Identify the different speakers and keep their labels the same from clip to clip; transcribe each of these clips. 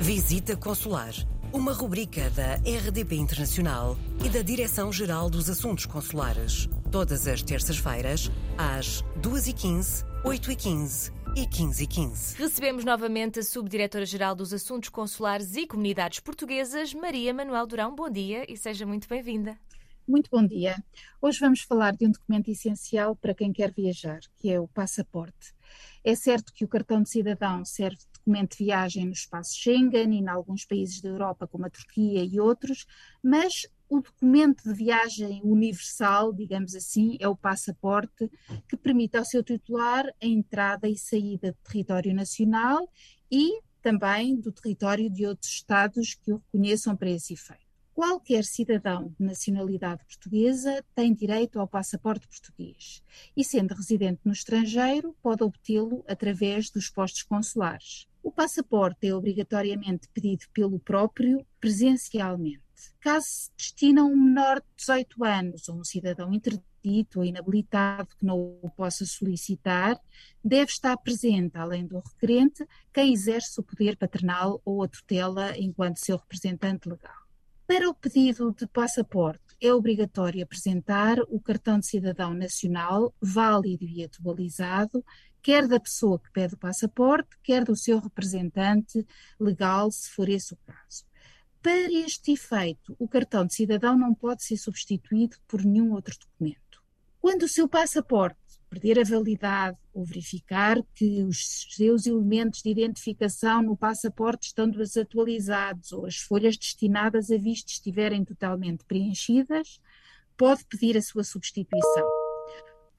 Speaker 1: Visita Consular, uma rubrica da RDP Internacional e da Direção-Geral dos Assuntos Consulares. Todas as terças-feiras, às 2h15, 8h15 e 15h15.
Speaker 2: Recebemos novamente a Subdiretora-Geral dos Assuntos Consulares e Comunidades Portuguesas, Maria Manuel Durão. Bom dia e seja muito bem-vinda.
Speaker 3: Muito bom dia. Hoje vamos falar de um documento essencial para quem quer viajar, que é o passaporte. É certo que o cartão de cidadão serve de documento de viagem no espaço Schengen e em alguns países da Europa, como a Turquia e outros, mas o documento de viagem universal, digamos assim, é o passaporte que permite ao seu titular a entrada e saída do território nacional e também do território de outros Estados que o reconheçam para esse efeito. Qualquer cidadão de nacionalidade portuguesa tem direito ao passaporte português e, sendo residente no estrangeiro, pode obtê-lo através dos postos consulares. O passaporte é obrigatoriamente pedido pelo próprio presencialmente. Caso se destina a um menor de 18 anos ou um cidadão interdito ou inabilitado que não o possa solicitar, deve estar presente, além do requerente, quem exerce o poder paternal ou a tutela enquanto seu representante legal. Para o pedido de passaporte, é obrigatório apresentar o cartão de cidadão nacional válido e atualizado, quer da pessoa que pede o passaporte, quer do seu representante legal, se for esse o caso. Para este efeito, o cartão de cidadão não pode ser substituído por nenhum outro documento. Quando o seu passaporte perder a validade ou verificar que os seus elementos de identificação no passaporte estão desatualizados ou as folhas destinadas a visto estiverem totalmente preenchidas, pode pedir a sua substituição.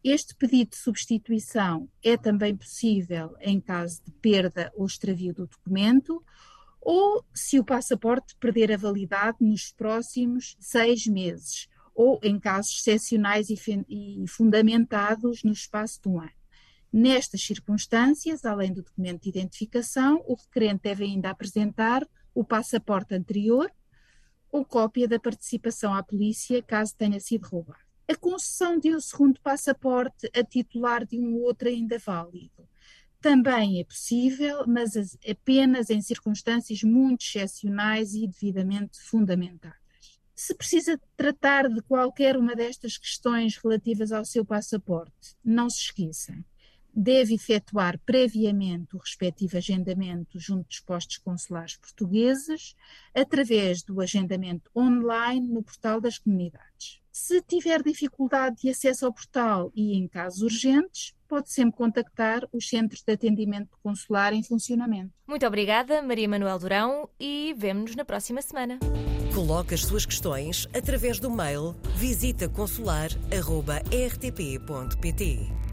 Speaker 3: Este pedido de substituição é também possível em caso de perda ou extravio do documento ou se o passaporte perder a validade nos próximos seis meses ou em casos excepcionais e fundamentados no espaço de um ano. Nestas circunstâncias, além do documento de identificação, o requerente deve ainda apresentar o passaporte anterior ou cópia da participação à polícia, caso tenha sido roubado. A concessão de um segundo passaporte a titular de um outro ainda válido também é possível, mas apenas em circunstâncias muito excepcionais e devidamente fundamentadas. Se precisa tratar de qualquer uma destas questões relativas ao seu passaporte, não se esqueça. Deve efetuar previamente o respectivo agendamento junto dos postos consulares portugueses, através do agendamento online no portal das comunidades. Se tiver dificuldade de acesso ao portal e em casos urgentes, pode sempre contactar os centros de atendimento consular em funcionamento.
Speaker 2: Muito obrigada, Maria Manuel Durão, e vemo-nos na próxima semana.
Speaker 1: Coloque as suas questões através do mail visitaconsular.rtp.pt.